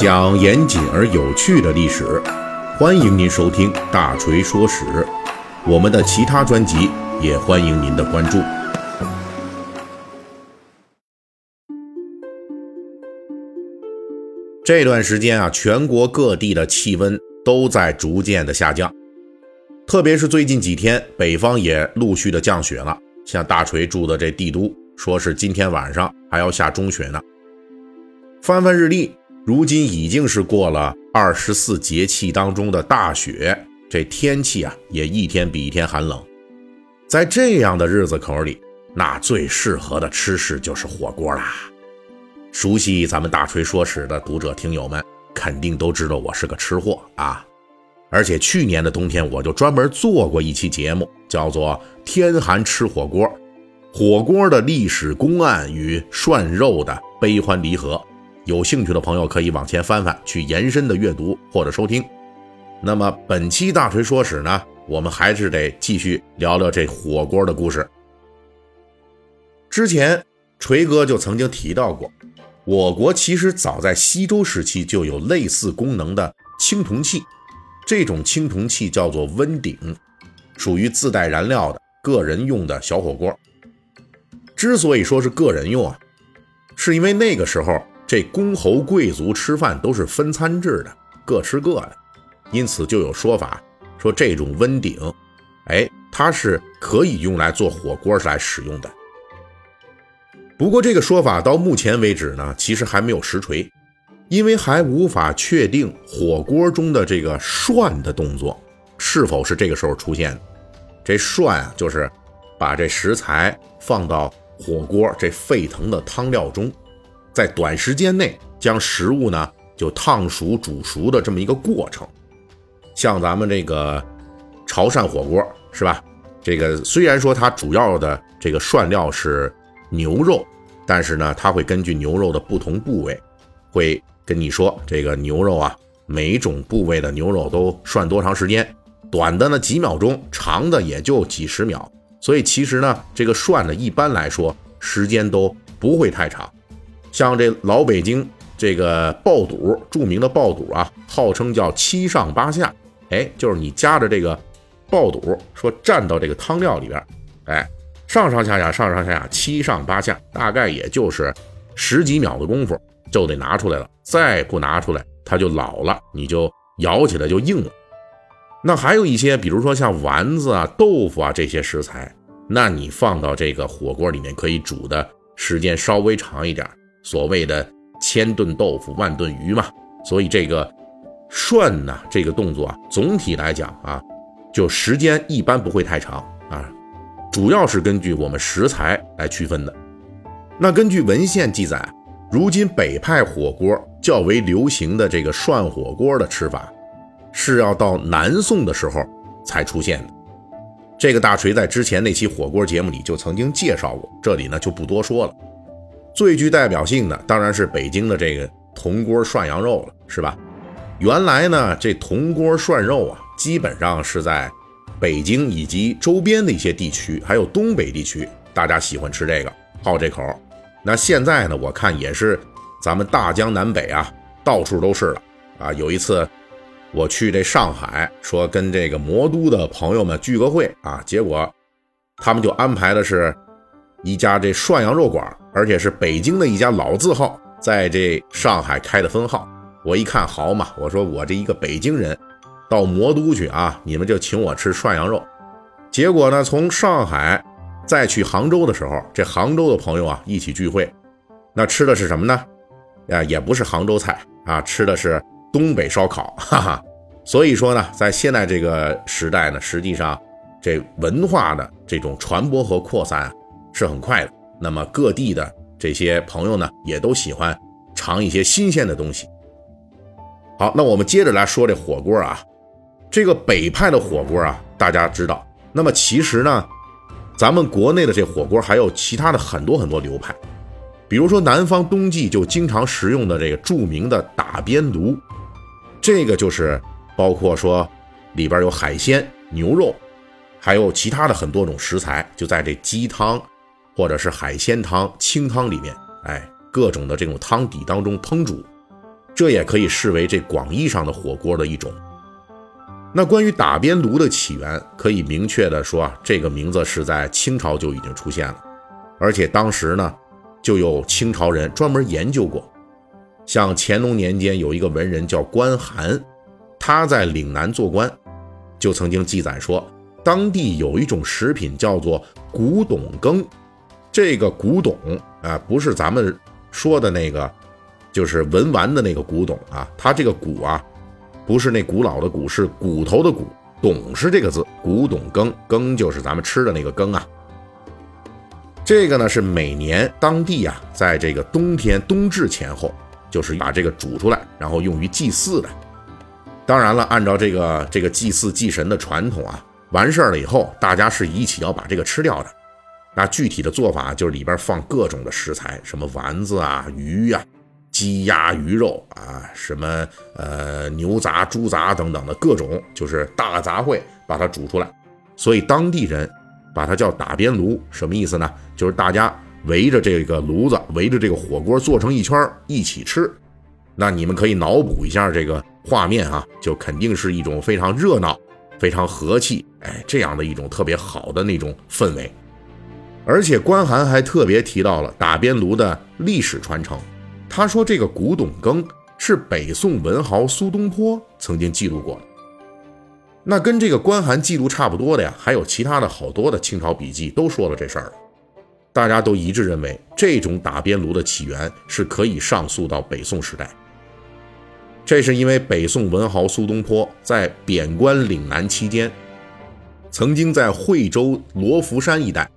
讲严谨而有趣的历史，欢迎您收听《大锤说史》。我们的其他专辑也欢迎您的关注。这段时间啊，全国各地的气温都在逐渐的下降，特别是最近几天，北方也陆续的降雪了。像大锤住的这帝都，说是今天晚上还要下中雪呢。翻翻日历。如今已经是过了二十四节气当中的大雪，这天气啊也一天比一天寒冷。在这样的日子口里，那最适合的吃食就是火锅啦。熟悉咱们大锤说史的读者听友们，肯定都知道我是个吃货啊。而且去年的冬天，我就专门做过一期节目，叫做《天寒吃火锅》，火锅的历史公案与涮肉的悲欢离合。有兴趣的朋友可以往前翻翻，去延伸的阅读或者收听。那么本期大锤说史呢，我们还是得继续聊聊这火锅的故事。之前锤哥就曾经提到过，我国其实早在西周时期就有类似功能的青铜器，这种青铜器叫做温鼎，属于自带燃料的个人用的小火锅。之所以说是个人用啊，是因为那个时候。这公侯贵族吃饭都是分餐制的，各吃各的，因此就有说法说这种温鼎，哎，它是可以用来做火锅来使用的。不过这个说法到目前为止呢，其实还没有实锤，因为还无法确定火锅中的这个涮的动作是否是这个时候出现的。这涮啊，就是把这食材放到火锅这沸腾的汤料中。在短时间内将食物呢就烫熟煮熟的这么一个过程，像咱们这个潮汕火锅是吧？这个虽然说它主要的这个涮料是牛肉，但是呢，它会根据牛肉的不同部位，会跟你说这个牛肉啊，每种部位的牛肉都涮多长时间，短的呢几秒钟，长的也就几十秒。所以其实呢，这个涮呢一般来说时间都不会太长。像这老北京这个爆肚，著名的爆肚啊，号称叫七上八下，哎，就是你夹着这个爆肚，说蘸到这个汤料里边，哎，上上下下，上上下下，七上八下，大概也就是十几秒的功夫就得拿出来了，再不拿出来它就老了，你就咬起来就硬了。那还有一些，比如说像丸子啊、豆腐啊这些食材，那你放到这个火锅里面可以煮的时间稍微长一点。所谓的千炖豆腐万炖鱼嘛，所以这个涮呢，这个动作啊，总体来讲啊，就时间一般不会太长啊，主要是根据我们食材来区分的。那根据文献记载，如今北派火锅较为流行的这个涮火锅的吃法，是要到南宋的时候才出现的。这个大锤在之前那期火锅节目里就曾经介绍过，这里呢就不多说了。最具代表性的当然是北京的这个铜锅涮羊肉了，是吧？原来呢，这铜锅涮肉啊，基本上是在北京以及周边的一些地区，还有东北地区，大家喜欢吃这个，好这口。那现在呢，我看也是咱们大江南北啊，到处都是了啊。有一次我去这上海，说跟这个魔都的朋友们聚个会啊，结果他们就安排的是。一家这涮羊肉馆，而且是北京的一家老字号，在这上海开的分号。我一看，好嘛，我说我这一个北京人，到魔都去啊，你们就请我吃涮羊肉。结果呢，从上海再去杭州的时候，这杭州的朋友啊一起聚会，那吃的是什么呢？啊，也不是杭州菜啊，吃的是东北烧烤，哈哈。所以说呢，在现在这个时代呢，实际上这文化的这种传播和扩散。是很快的。那么各地的这些朋友呢，也都喜欢尝一些新鲜的东西。好，那我们接着来说这火锅啊，这个北派的火锅啊，大家知道。那么其实呢，咱们国内的这火锅还有其他的很多很多流派，比如说南方冬季就经常食用的这个著名的打边炉，这个就是包括说里边有海鲜、牛肉，还有其他的很多种食材，就在这鸡汤。或者是海鲜汤、清汤里面，哎，各种的这种汤底当中烹煮，这也可以视为这广义上的火锅的一种。那关于打边炉的起源，可以明确的说啊，这个名字是在清朝就已经出现了，而且当时呢，就有清朝人专门研究过。像乾隆年间有一个文人叫关寒，他在岭南做官，就曾经记载说，当地有一种食品叫做古董羹，这个古董啊，不是咱们说的那个，就是文玩的那个古董啊，它这个古啊。不是那古老的古，是骨头的骨，董是这个字，古董羹，羹就是咱们吃的那个羹啊。这个呢是每年当地啊，在这个冬天冬至前后，就是把这个煮出来，然后用于祭祀的。当然了，按照这个这个祭祀祭神的传统啊，完事儿了以后，大家是一起要把这个吃掉的。那具体的做法就是里边放各种的食材，什么丸子啊、鱼呀。鸡鸭鱼肉啊，什么呃牛杂、猪杂等等的各种，就是大杂烩，把它煮出来。所以当地人把它叫打边炉，什么意思呢？就是大家围着这个炉子，围着这个火锅做成一圈一起吃。那你们可以脑补一下这个画面啊，就肯定是一种非常热闹、非常和气，哎，这样的一种特别好的那种氛围。而且关寒还特别提到了打边炉的历史传承。他说：“这个古董羹是北宋文豪苏东坡曾经记录过的。那跟这个关寒记录差不多的呀，还有其他的好多的清朝笔记都说了这事儿。大家都一致认为，这种打边炉的起源是可以上溯到北宋时代。这是因为北宋文豪苏东坡在贬官岭南期间，曾经在惠州罗浮山一带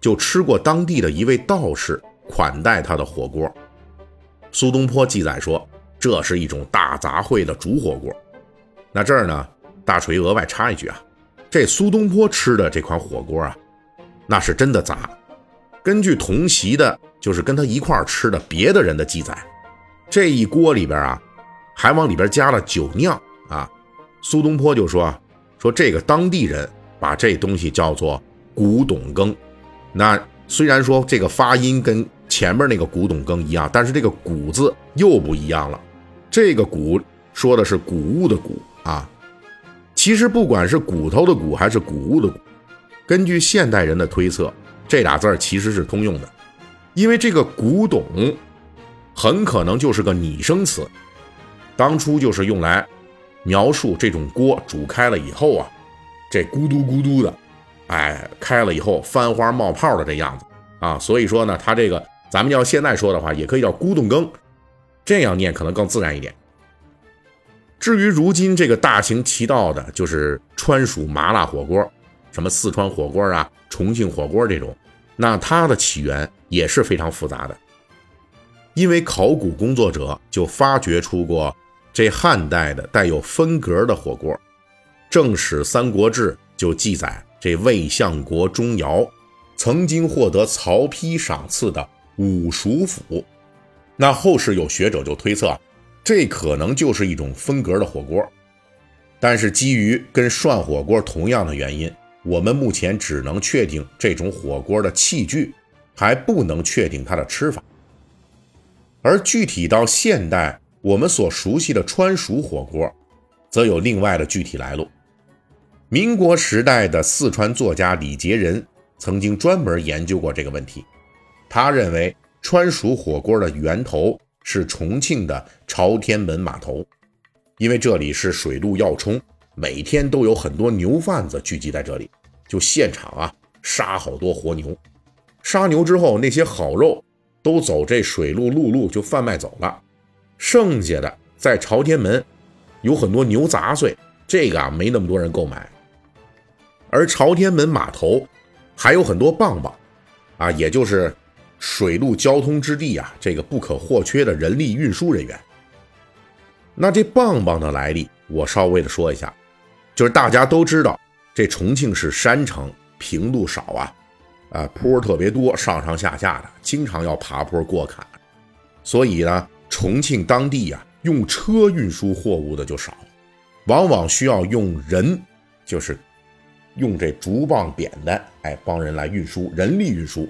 就吃过当地的一位道士款待他的火锅。”苏东坡记载说，这是一种大杂烩的煮火锅。那这儿呢，大锤额外插一句啊，这苏东坡吃的这款火锅啊，那是真的杂。根据同席的，就是跟他一块吃的别的人的记载，这一锅里边啊，还往里边加了酒酿啊。苏东坡就说啊，说这个当地人把这东西叫做古董羹。那虽然说这个发音跟前面那个古董羹一样，但是这个“古”字又不一样了。这个“古”说的是谷物的“谷”啊。其实不管是骨头的“骨”还是谷物的“谷”，根据现代人的推测，这俩字儿其实是通用的。因为这个“古董”很可能就是个拟声词，当初就是用来描述这种锅煮开了以后啊，这咕嘟咕嘟的，哎，开了以后翻花冒泡的这样子啊。所以说呢，它这个。咱们要现在说的话，也可以叫咕咚羹，这样念可能更自然一点。至于如今这个大行其道的，就是川蜀麻辣火锅，什么四川火锅啊、重庆火锅这种，那它的起源也是非常复杂的。因为考古工作者就发掘出过这汉代的带有分格的火锅，《正史三国志》就记载这魏相国钟繇曾经获得曹丕赏赐的。五蜀府，那后世有学者就推测，这可能就是一种分格的火锅。但是基于跟涮火锅同样的原因，我们目前只能确定这种火锅的器具，还不能确定它的吃法。而具体到现代，我们所熟悉的川蜀火锅，则有另外的具体来路。民国时代的四川作家李杰仁曾经专门研究过这个问题。他认为川蜀火锅的源头是重庆的朝天门码头，因为这里是水陆要冲，每天都有很多牛贩子聚集在这里，就现场啊杀好多活牛，杀牛之后那些好肉都走这水路陆路就贩卖走了，剩下的在朝天门有很多牛杂碎，这个啊没那么多人购买，而朝天门码头还有很多棒棒，啊也就是。水陆交通之地啊，这个不可或缺的人力运输人员。那这棒棒的来历，我稍微的说一下，就是大家都知道，这重庆是山城，平路少啊，啊坡特别多，上上下下的，经常要爬坡过坎，所以呢，重庆当地呀，用车运输货物的就少，往往需要用人，就是用这竹棒扁担，哎，帮人来运输，人力运输。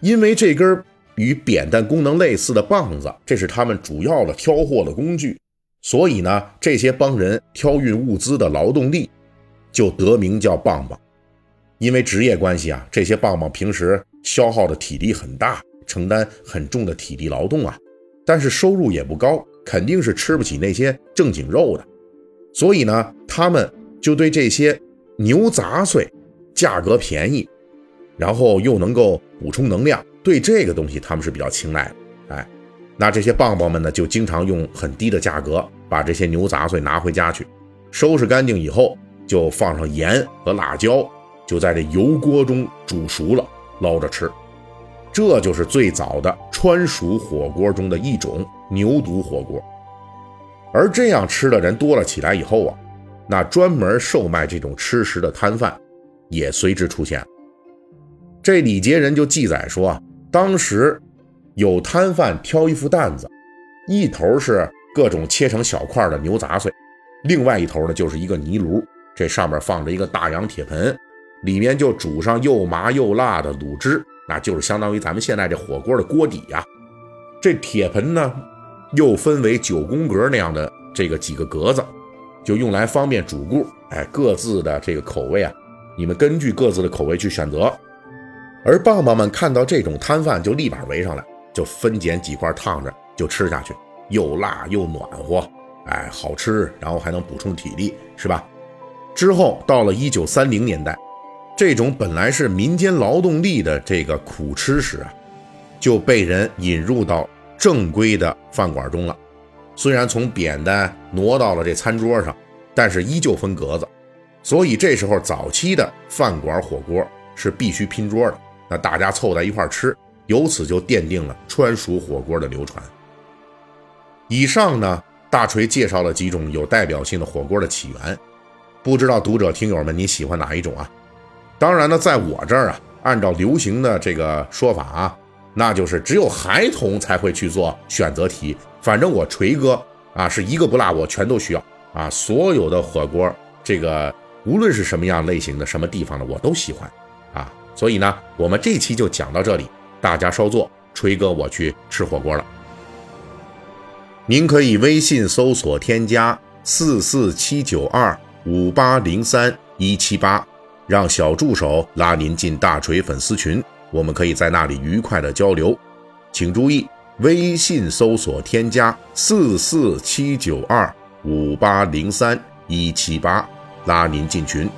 因为这根与扁担功能类似的棒子，这是他们主要的挑货的工具。所以呢，这些帮人挑运物资的劳动力就得名叫棒棒。因为职业关系啊，这些棒棒平时消耗的体力很大，承担很重的体力劳动啊，但是收入也不高，肯定是吃不起那些正经肉的。所以呢，他们就对这些牛杂碎价格便宜，然后又能够补充能量，对这个东西他们是比较青睐的。哎，那这些棒棒们呢，就经常用很低的价格把这些牛杂碎拿回家去，收拾干净以后，就放上盐和辣椒。就在这油锅中煮熟了，捞着吃，这就是最早的川蜀火锅中的一种牛肚火锅。而这样吃的人多了起来以后啊，那专门售卖这种吃食的摊贩也随之出现。这李杰人就记载说啊，当时有摊贩挑一副担子，一头是各种切成小块的牛杂碎，另外一头呢就是一个泥炉，这上面放着一个大洋铁盆。里面就煮上又麻又辣的卤汁，那就是相当于咱们现在这火锅的锅底呀。这铁盆呢，又分为九宫格那样的这个几个格子，就用来方便主顾。哎，各自的这个口味啊，你们根据各自的口味去选择。而棒棒们看到这种摊贩，就立马围上来，就分拣几块烫着就吃下去，又辣又暖和，哎，好吃，然后还能补充体力，是吧？之后到了一九三零年代。这种本来是民间劳动力的这个苦吃食啊，就被人引入到正规的饭馆中了。虽然从扁担挪到了这餐桌上，但是依旧分格子。所以这时候早期的饭馆火锅是必须拼桌的，那大家凑在一块吃，由此就奠定了川蜀火锅的流传。以上呢，大锤介绍了几种有代表性的火锅的起源，不知道读者听友们你喜欢哪一种啊？当然呢，在我这儿啊，按照流行的这个说法啊，那就是只有孩童才会去做选择题。反正我锤哥啊，是一个不落，我全都需要啊。所有的火锅，这个无论是什么样类型的、什么地方的，我都喜欢啊。所以呢，我们这期就讲到这里，大家稍作，锤哥我去吃火锅了。您可以微信搜索添加四四七九二五八零三一七八。让小助手拉您进大锤粉丝群，我们可以在那里愉快的交流。请注意，微信搜索添加四四七九二五八零三一七八，拉您进群。